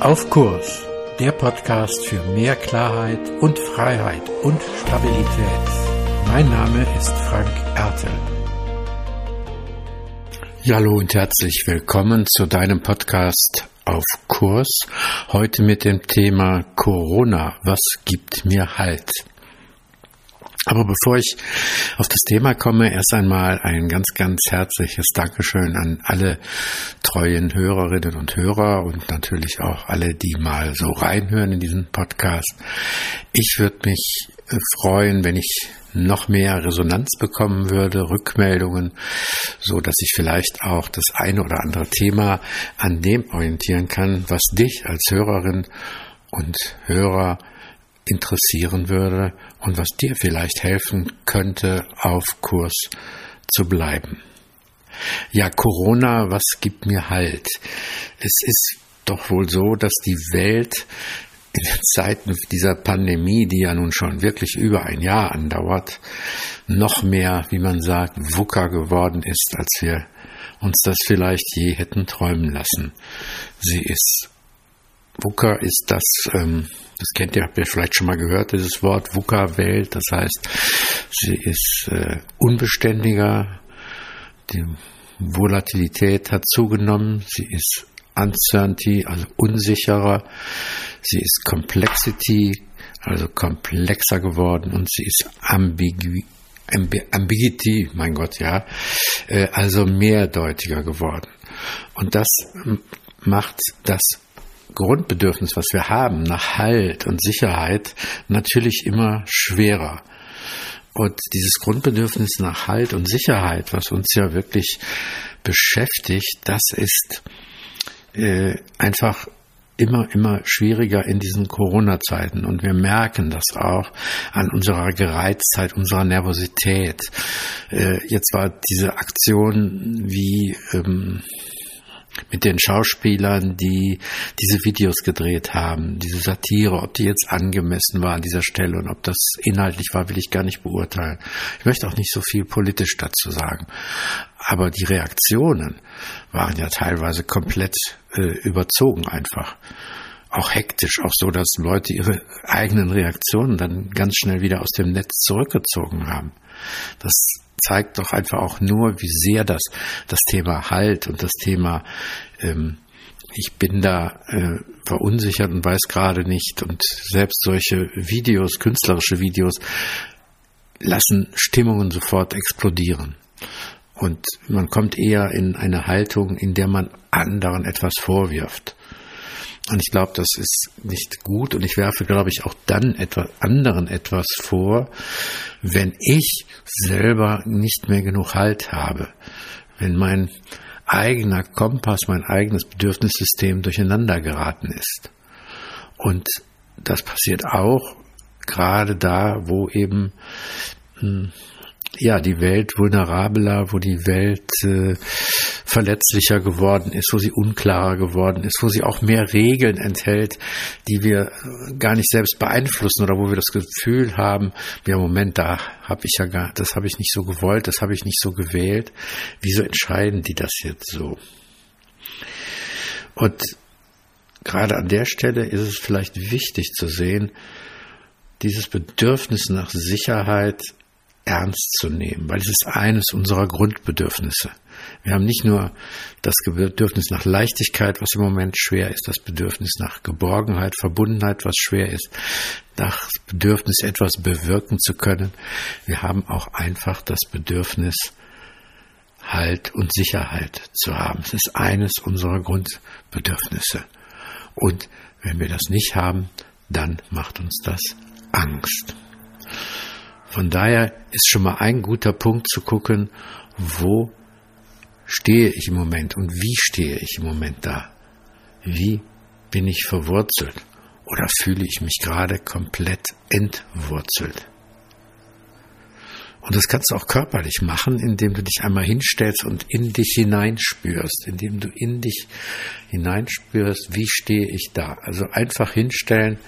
Auf Kurs, der Podcast für mehr Klarheit und Freiheit und Stabilität. Mein Name ist Frank Ertel. Ja, hallo und herzlich willkommen zu deinem Podcast auf Kurs. Heute mit dem Thema Corona. Was gibt mir Halt? Aber bevor ich auf das Thema komme, erst einmal ein ganz, ganz herzliches Dankeschön an alle treuen Hörerinnen und Hörer und natürlich auch alle, die mal so reinhören in diesen Podcast. Ich würde mich äh, freuen, wenn ich noch mehr Resonanz bekommen würde, Rückmeldungen, so dass ich vielleicht auch das eine oder andere Thema an dem orientieren kann, was dich als Hörerin und Hörer interessieren würde und was dir vielleicht helfen könnte, auf Kurs zu bleiben. Ja, Corona, was gibt mir Halt? Es ist doch wohl so, dass die Welt in den Zeiten dieser Pandemie, die ja nun schon wirklich über ein Jahr andauert, noch mehr, wie man sagt, wucker geworden ist, als wir uns das vielleicht je hätten träumen lassen. Sie ist VUCA ist das, ähm, das kennt ihr, habt ihr vielleicht schon mal gehört, dieses Wort VUCA-Welt. Das heißt, sie ist äh, unbeständiger, die Volatilität hat zugenommen, sie ist Uncertainty, also unsicherer, sie ist Complexity, also komplexer geworden. Und sie ist Ambigu Ambiguity, mein Gott, ja, äh, also mehrdeutiger geworden. Und das macht das Grundbedürfnis, was wir haben, nach Halt und Sicherheit, natürlich immer schwerer. Und dieses Grundbedürfnis nach Halt und Sicherheit, was uns ja wirklich beschäftigt, das ist äh, einfach immer, immer schwieriger in diesen Corona-Zeiten. Und wir merken das auch an unserer Gereiztheit, unserer Nervosität. Äh, jetzt war diese Aktion wie ähm, mit den Schauspielern, die diese Videos gedreht haben, diese Satire, ob die jetzt angemessen war an dieser Stelle und ob das inhaltlich war, will ich gar nicht beurteilen. Ich möchte auch nicht so viel politisch dazu sagen. Aber die Reaktionen waren ja teilweise komplett äh, überzogen einfach. Auch hektisch, auch so, dass Leute ihre eigenen Reaktionen dann ganz schnell wieder aus dem Netz zurückgezogen haben. Das zeigt doch einfach auch nur, wie sehr das das Thema Halt und das Thema ähm, ich bin da äh, verunsichert und weiß gerade nicht und selbst solche Videos, künstlerische Videos lassen Stimmungen sofort explodieren. Und man kommt eher in eine Haltung, in der man anderen etwas vorwirft. Und ich glaube, das ist nicht gut. Und ich werfe, glaube ich, auch dann etwas anderen etwas vor, wenn ich selber nicht mehr genug Halt habe. Wenn mein eigener Kompass, mein eigenes Bedürfnissystem durcheinander geraten ist. Und das passiert auch gerade da, wo eben hm, ja, die Welt vulnerabler, wo die Welt äh, verletzlicher geworden ist, wo sie unklarer geworden ist, wo sie auch mehr Regeln enthält, die wir gar nicht selbst beeinflussen oder wo wir das Gefühl haben, ja Moment, da habe ich ja gar, das habe ich nicht so gewollt, das habe ich nicht so gewählt. Wieso entscheiden die das jetzt so? Und gerade an der Stelle ist es vielleicht wichtig zu sehen, dieses Bedürfnis nach Sicherheit ernst zu nehmen, weil es ist eines unserer Grundbedürfnisse. Wir haben nicht nur das Bedürfnis nach Leichtigkeit, was im Moment schwer ist, das Bedürfnis nach Geborgenheit, Verbundenheit, was schwer ist, das Bedürfnis, etwas bewirken zu können. Wir haben auch einfach das Bedürfnis, Halt und Sicherheit zu haben. Es ist eines unserer Grundbedürfnisse. Und wenn wir das nicht haben, dann macht uns das Angst. Von daher ist schon mal ein guter Punkt zu gucken, wo stehe ich im Moment und wie stehe ich im Moment da? Wie bin ich verwurzelt? Oder fühle ich mich gerade komplett entwurzelt? Und das kannst du auch körperlich machen, indem du dich einmal hinstellst und in dich hineinspürst, indem du in dich hineinspürst, wie stehe ich da. Also einfach hinstellen,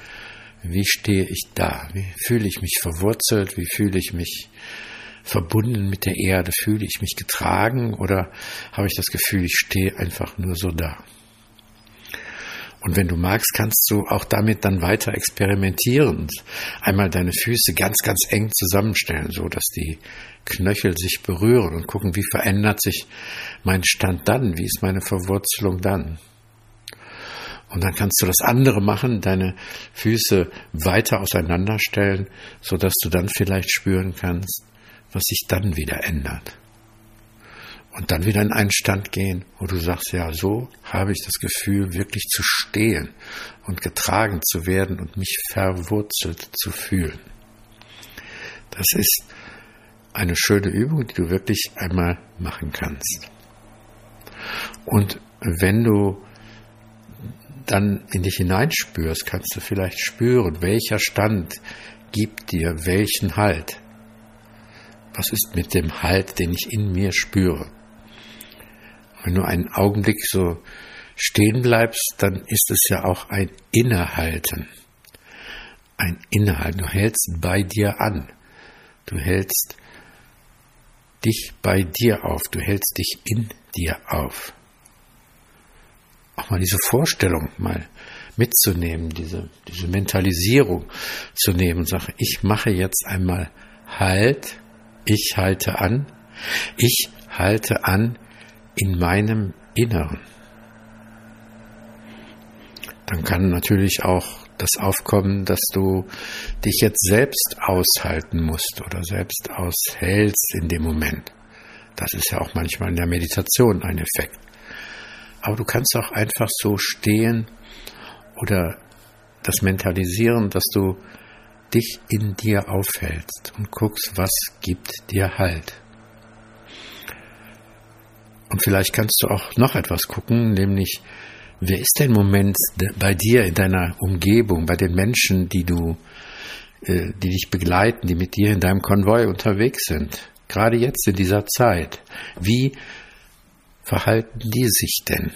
wie stehe ich da? Wie fühle ich mich verwurzelt? Wie fühle ich mich verbunden mit der Erde? Fühle ich mich getragen oder habe ich das Gefühl, ich stehe einfach nur so da? Und wenn du magst, kannst du auch damit dann weiter experimentieren. Einmal deine Füße ganz, ganz eng zusammenstellen, so dass die Knöchel sich berühren und gucken, wie verändert sich mein Stand dann, wie ist meine Verwurzelung dann. Und dann kannst du das andere machen, deine Füße weiter auseinanderstellen, so dass du dann vielleicht spüren kannst, was sich dann wieder ändert und dann wieder in einen Stand gehen, wo du sagst, ja, so habe ich das Gefühl, wirklich zu stehen und getragen zu werden und mich verwurzelt zu fühlen. Das ist eine schöne Übung, die du wirklich einmal machen kannst. Und wenn du dann in dich hineinspürst, kannst du vielleicht spüren, welcher Stand gibt dir welchen Halt. Was ist mit dem Halt, den ich in mir spüre? Wenn du einen Augenblick so stehen bleibst, dann ist es ja auch ein Innehalten. Ein Innehalten. Du hältst bei dir an. Du hältst dich bei dir auf. Du hältst dich in dir auf. Auch mal diese Vorstellung mal mitzunehmen, diese, diese Mentalisierung zu nehmen und sagen, ich mache jetzt einmal Halt, ich halte an, ich halte an in meinem Inneren. Dann kann natürlich auch das aufkommen, dass du dich jetzt selbst aushalten musst oder selbst aushältst in dem Moment. Das ist ja auch manchmal in der Meditation ein Effekt. Aber du kannst auch einfach so stehen oder das mentalisieren, dass du dich in dir aufhältst und guckst, was gibt dir Halt. Und vielleicht kannst du auch noch etwas gucken, nämlich, wer ist denn im Moment bei dir in deiner Umgebung, bei den Menschen, die du, äh, die dich begleiten, die mit dir in deinem Konvoi unterwegs sind? Gerade jetzt in dieser Zeit. Wie verhalten die sich denn?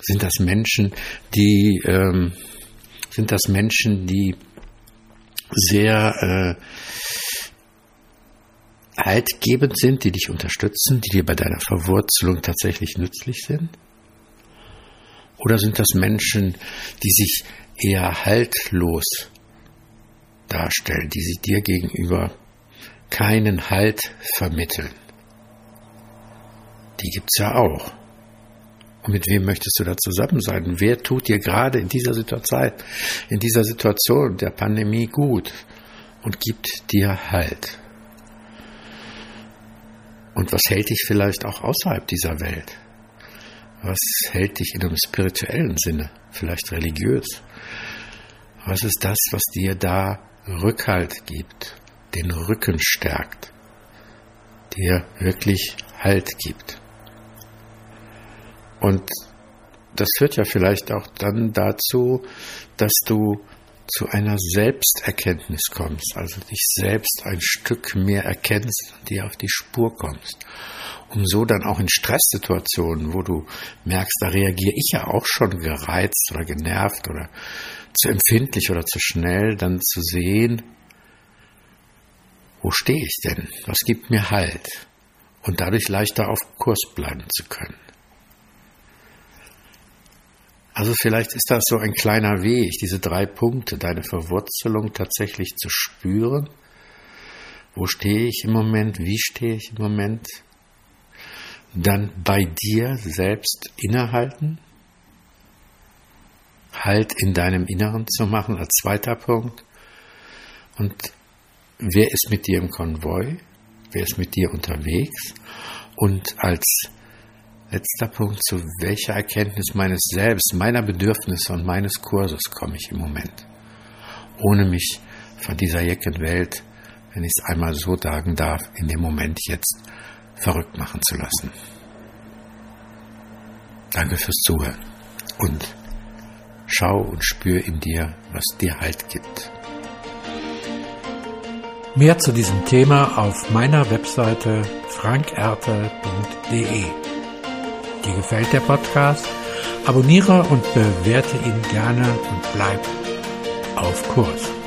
Sind das Menschen, die, ähm, sind das Menschen, die sehr äh, haltgebend sind, die dich unterstützen, die dir bei deiner Verwurzelung tatsächlich nützlich sind? Oder sind das Menschen, die sich eher haltlos darstellen, die sich dir gegenüber keinen Halt vermitteln? Die gibt's ja auch. Mit wem möchtest du da zusammen sein? Wer tut dir gerade in dieser Situation, in dieser Situation der Pandemie gut und gibt dir Halt? Und was hält dich vielleicht auch außerhalb dieser Welt? Was hält dich in einem spirituellen Sinne, vielleicht religiös? Was ist das, was dir da Rückhalt gibt, den Rücken stärkt, dir wirklich Halt gibt? Und das führt ja vielleicht auch dann dazu, dass du zu einer Selbsterkenntnis kommst, also dich selbst ein Stück mehr erkennst und dir auf die Spur kommst, um so dann auch in Stresssituationen, wo du merkst, da reagiere ich ja auch schon gereizt oder genervt oder zu empfindlich oder zu schnell, dann zu sehen, wo stehe ich denn? Was gibt mir Halt? Und dadurch leichter auf Kurs bleiben zu können. Also vielleicht ist das so ein kleiner Weg, diese drei Punkte, deine Verwurzelung tatsächlich zu spüren. Wo stehe ich im Moment? Wie stehe ich im Moment? Dann bei dir selbst innehalten. Halt in deinem Inneren zu machen als zweiter Punkt. Und wer ist mit dir im Konvoi? Wer ist mit dir unterwegs? Und als Letzter Punkt, zu welcher Erkenntnis meines Selbst, meiner Bedürfnisse und meines Kurses komme ich im Moment, ohne mich von dieser jecken Welt, wenn ich es einmal so sagen darf, in dem Moment jetzt verrückt machen zu lassen. Danke fürs Zuhören und schau und spür in dir, was dir Halt gibt. Mehr zu diesem Thema auf meiner Webseite frankerte.de. Dir gefällt der Podcast? Abonniere und bewerte ihn gerne und bleib auf Kurs.